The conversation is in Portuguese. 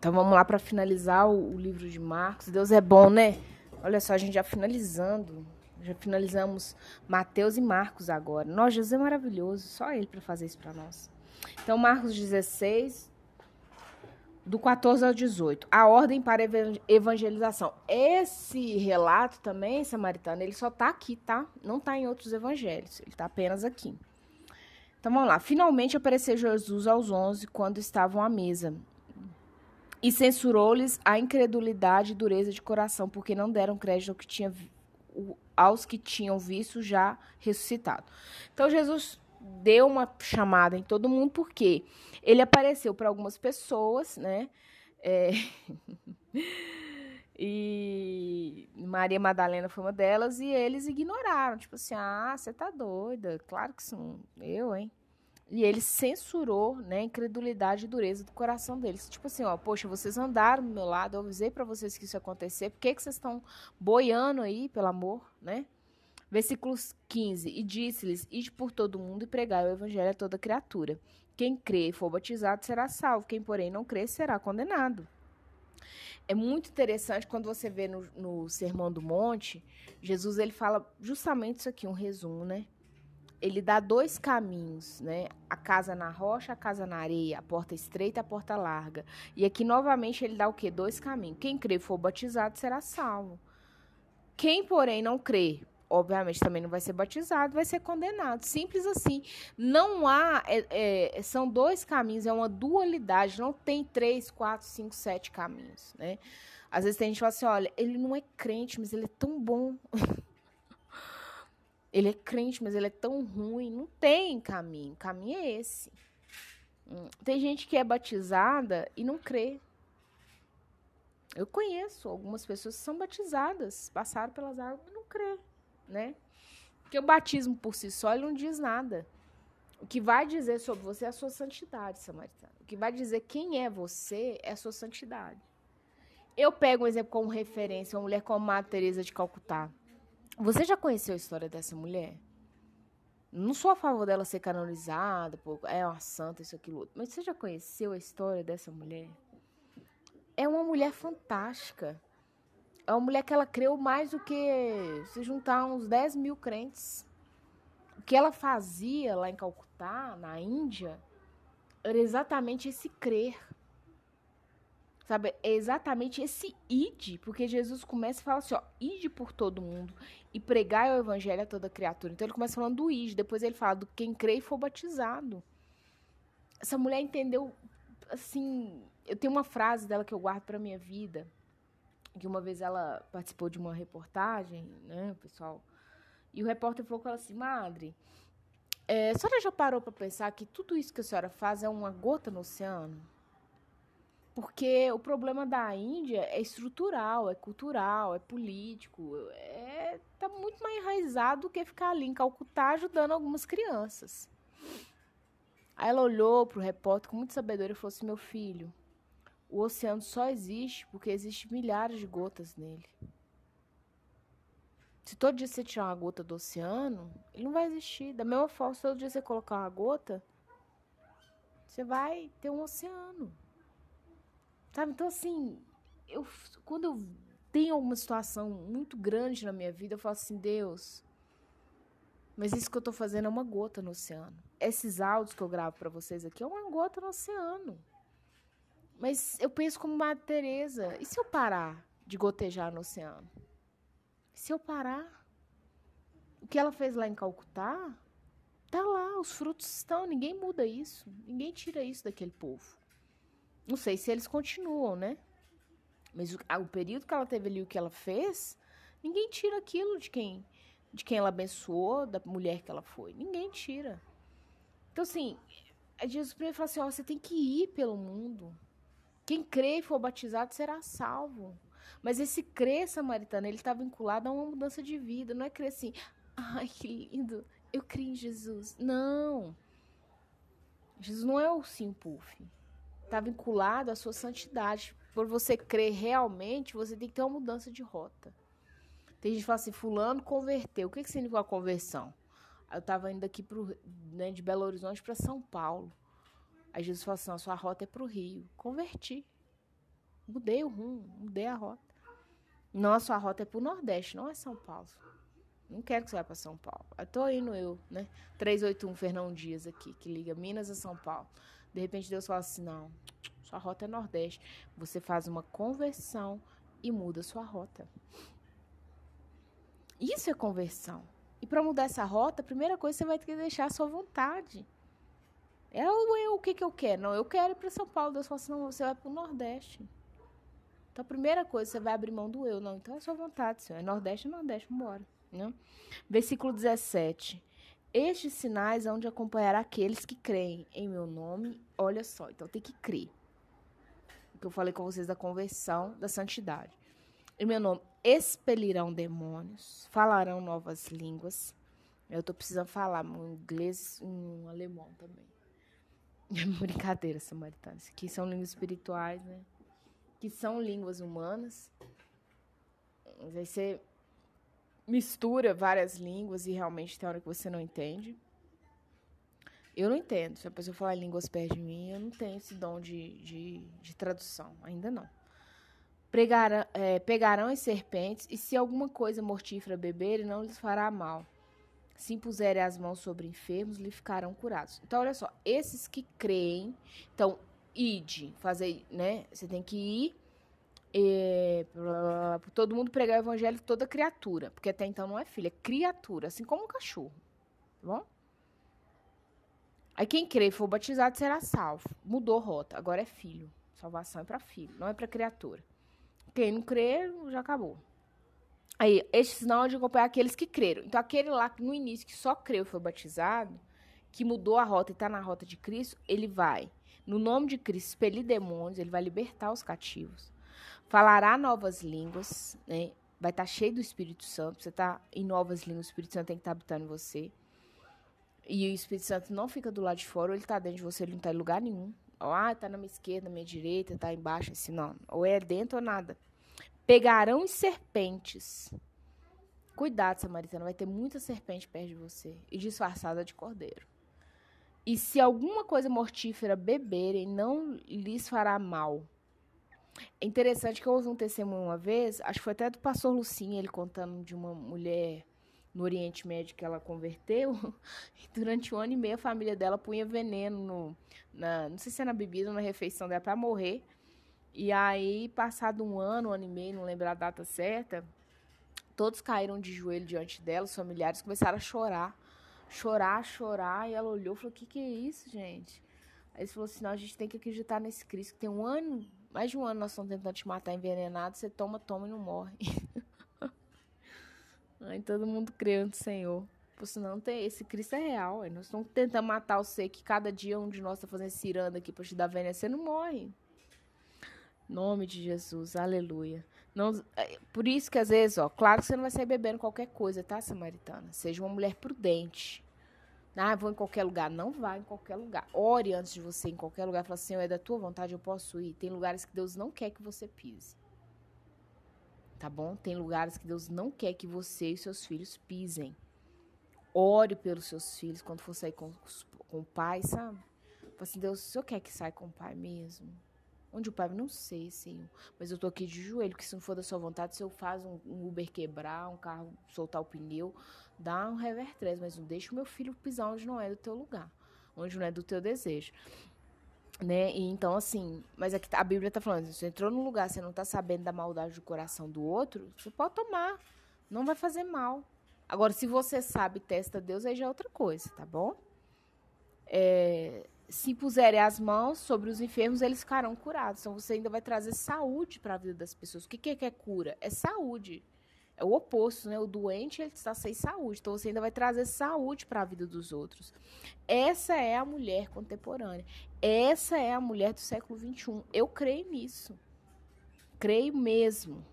Então vamos lá para finalizar o, o, livro de Marcos. Deus é bom, né? Olha só, a gente já finalizando. Já finalizamos Mateus e Marcos agora. Nossa, Jesus é maravilhoso. Só ele para fazer isso para nós. Então, Marcos 16, do 14 ao 18. A ordem para evangelização. Esse relato também, samaritano, ele só está aqui, tá? Não está em outros evangelhos. Ele está apenas aqui. Então vamos lá. Finalmente apareceu Jesus aos onze quando estavam à mesa. E censurou-lhes a incredulidade e dureza de coração, porque não deram crédito ao que tinha, aos que tinham visto já ressuscitado. Então Jesus deu uma chamada em todo mundo, porque ele apareceu para algumas pessoas, né? É... e Maria Madalena foi uma delas, e eles ignoraram. Tipo assim, ah, você tá doida. Claro que sim. Eu, hein? E ele censurou, né, a incredulidade e dureza do coração deles. Tipo assim, ó, poxa, vocês andaram do meu lado, eu avisei para vocês que isso ia acontecer. Por que, que vocês estão boiando aí, pelo amor, né? Versículos 15. E disse-lhes: Ide por todo mundo e pregai o evangelho a toda criatura. Quem crê e for batizado será salvo, quem, porém, não crê será condenado. É muito interessante quando você vê no, no Sermão do Monte, Jesus ele fala justamente isso aqui, um resumo, né? Ele dá dois caminhos, né? A casa na rocha, a casa na areia, a porta estreita, a porta larga. E aqui novamente ele dá o quê? Dois caminhos. Quem crê e for batizado será salvo. Quem, porém, não crê, obviamente também não vai ser batizado, vai ser condenado. Simples assim. Não há. É, é, são dois caminhos, é uma dualidade. Não tem três, quatro, cinco, sete caminhos, né? Às vezes tem gente que fala assim: olha, ele não é crente, mas ele é tão bom. ele é crente, mas ele é tão ruim. Não tem caminho. O caminho é esse. Hum, tem gente que é batizada e não crê. Eu conheço algumas pessoas que são batizadas, passaram pelas águas e não crê né? Porque o batismo por si só ele não diz nada. O que vai dizer sobre você é a sua santidade, samaritano. O que vai dizer quem é você é a sua santidade. Eu pego um exemplo como referência, uma mulher como a Teresa de Calcutá. Você já conheceu a história dessa mulher? Não sou a favor dela ser canonizada, pô, é uma santa, isso, aquilo, outro. Mas você já conheceu a história dessa mulher? É uma mulher fantástica é uma mulher que ela creu mais do que se juntar uns 10 mil crentes. O que ela fazia lá em Calcutá, na Índia, era exatamente esse crer. Sabe? É exatamente esse ide, porque Jesus começa e fala assim, ó, por todo mundo e pregar o evangelho a toda criatura. Então ele começa falando do ide, depois ele fala do quem crê e for batizado. Essa mulher entendeu assim, eu tenho uma frase dela que eu guardo para minha vida que uma vez ela participou de uma reportagem, né, pessoal, e o repórter falou com ela assim, madre, é, a senhora já parou para pensar que tudo isso que a senhora faz é uma gota no oceano? Porque o problema da Índia é estrutural, é cultural, é político, é tá muito mais enraizado do que ficar ali em Calcutá ajudando algumas crianças. Aí ela olhou para o repórter com muita sabedoria e falou assim: Meu filho, o oceano só existe porque existem milhares de gotas nele. Se todo dia você tirar uma gota do oceano, ele não vai existir. Da mesma forma, se todo dia você colocar uma gota, você vai ter um oceano. Sabe? Então, assim, eu, quando eu tenho alguma situação muito grande na minha vida, eu falo assim, Deus, mas isso que eu tô fazendo é uma gota no oceano. Esses áudios que eu gravo para vocês aqui é uma gota no oceano. Mas eu penso como Madre Teresa, e se eu parar de gotejar no oceano? E se eu parar? O que ela fez lá em Calcutá, tá lá, os frutos estão, ninguém muda isso, ninguém tira isso daquele povo. Não sei se eles continuam, né? Mas o, o período que ela teve ali, o que ela fez, ninguém tira aquilo de quem de quem ela abençoou, da mulher que ela foi. Ninguém tira. Então, assim, Jesus primeiro fala assim: ó, você tem que ir pelo mundo. Quem crê e for batizado será salvo. Mas esse crer samaritano, ele está vinculado a uma mudança de vida. Não é crer assim, ai que lindo, eu creio em Jesus. Não. Jesus não é o sim puff. Está vinculado à sua santidade. Por você crer realmente, você tem que ter uma mudança de rota. Tem gente que fala assim, fulano converteu. O que, que significa a conversão? Eu estava indo aqui pro, né, de Belo Horizonte para São Paulo. Aí Jesus falou assim: a sua rota é para o Rio. Converti. Mudei o rumo, mudei a rota. Não, a sua rota é pro Nordeste, não é São Paulo. Não quero que você vá para São Paulo. Tô indo eu, né? 381 Fernão Dias aqui, que liga Minas a São Paulo. De repente Deus fala assim: não, sua rota é Nordeste. Você faz uma conversão e muda sua rota. Isso é conversão. E para mudar essa rota, a primeira coisa você vai ter que deixar a sua vontade. É o eu, o que, que eu quero? Não, eu quero ir para São Paulo. Deus fala assim: não, você vai para o Nordeste. Então, a primeira coisa, você vai abrir mão do eu. Não, então é sua vontade, senhor. É Nordeste, é Nordeste, vambora. Né? Versículo 17. Estes sinais hão de acompanhar aqueles que creem em meu nome. Olha só, então tem que crer. O que eu falei com vocês da conversão, da santidade. Em meu nome expelirão demônios, falarão novas línguas. Eu tô precisando falar um inglês e um alemão também. Brincadeira, samaritanos. Que são línguas espirituais, né? Que são línguas humanas. Aí você mistura várias línguas e realmente tem hora que você não entende. Eu não entendo. Se a pessoa falar línguas perto de mim, eu não tenho esse dom de, de, de tradução. Ainda não. Pregarão, é, pegarão as serpentes, e se alguma coisa mortífera beberem, não lhes fará mal. Se impuserem as mãos sobre enfermos, lhe ficarão curados. Então, olha só, esses que creem, então, ide, fazer, né? Você tem que ir é, para todo mundo pregar o evangelho toda criatura, porque até então não é filho, é criatura, assim como um cachorro, tá bom? Aí quem crê e for batizado será salvo. Mudou rota, agora é filho. Salvação é para filho, não é para criatura. Quem não crê, já acabou. Aí, este sinal é de acompanhar aqueles que creram. Então, aquele lá no início que só creu e foi batizado, que mudou a rota e está na rota de Cristo, ele vai, no nome de Cristo, expelir demônios, ele vai libertar os cativos falará novas línguas, né? Vai estar tá cheio do Espírito Santo. Você está em novas línguas, o Espírito Santo tem que estar tá habitando você. E o Espírito Santo não fica do lado de fora, ou ele está dentro de você, ele não está em lugar nenhum. Ah, está na minha esquerda, na minha direita, está embaixo, assim, não. Ou é dentro ou nada. Pegarão serpentes. Cuidado, Samaritana, vai ter muita serpente perto de você. E disfarçada de cordeiro. E se alguma coisa mortífera beberem, não lhes fará mal é interessante que eu ouvi um testemunho uma vez, acho que foi até do pastor Lucinha, ele contando de uma mulher no Oriente Médio que ela converteu. E durante um ano e meio a família dela punha veneno no, na, não sei se é na bebida ou na refeição dela para morrer. E aí, passado um ano, um ano e meio, não lembro a data certa, todos caíram de joelho diante dela, os familiares começaram a chorar. Chorar, chorar, e ela olhou e falou: O que, que é isso, gente? Aí ele falou assim: Não, a gente tem que acreditar nesse Cristo, que tem um ano mais de um ano nós estamos tentando te matar envenenado, você toma, toma e não morre. Aí todo mundo crê no Senhor. Por senão tem, esse Cristo é real. Nós estamos tentando matar você que cada dia um de nós está fazendo ciranda aqui para te dar veneno, você não morre. Nome de Jesus, aleluia. Não, é, por isso que às vezes, ó, claro que você não vai sair bebendo qualquer coisa, tá, samaritana? Seja uma mulher prudente. Ah, vou em qualquer lugar. Não vá em qualquer lugar. Ore antes de você ir em qualquer lugar. Fala assim, é da tua vontade, eu posso ir. Tem lugares que Deus não quer que você pise. Tá bom? Tem lugares que Deus não quer que você e seus filhos pisem. Ore pelos seus filhos quando for sair com, com o pai, sabe? Fala assim, Deus, o senhor quer que saia com o pai mesmo? Onde o pai, não sei, Senhor. Mas eu tô aqui de joelho, que se não for da sua vontade, se eu faço um, um Uber quebrar, um carro soltar o pneu, dá um revertrez, mas não deixa o meu filho pisar onde não é do teu lugar, onde não é do teu desejo. Né? E então, assim, mas aqui a Bíblia está falando, você entrou num lugar, você não está sabendo da maldade do coração do outro, você pode tomar, não vai fazer mal. Agora, se você sabe, testa Deus, aí já é outra coisa, tá bom? É, se puserem as mãos sobre os enfermos, eles ficarão curados. Então, você ainda vai trazer saúde para a vida das pessoas. O que, que é cura? É saúde é o oposto, né? O doente ele está sem saúde, então você ainda vai trazer saúde para a vida dos outros. Essa é a mulher contemporânea. Essa é a mulher do século XXI. Eu creio nisso. Creio mesmo.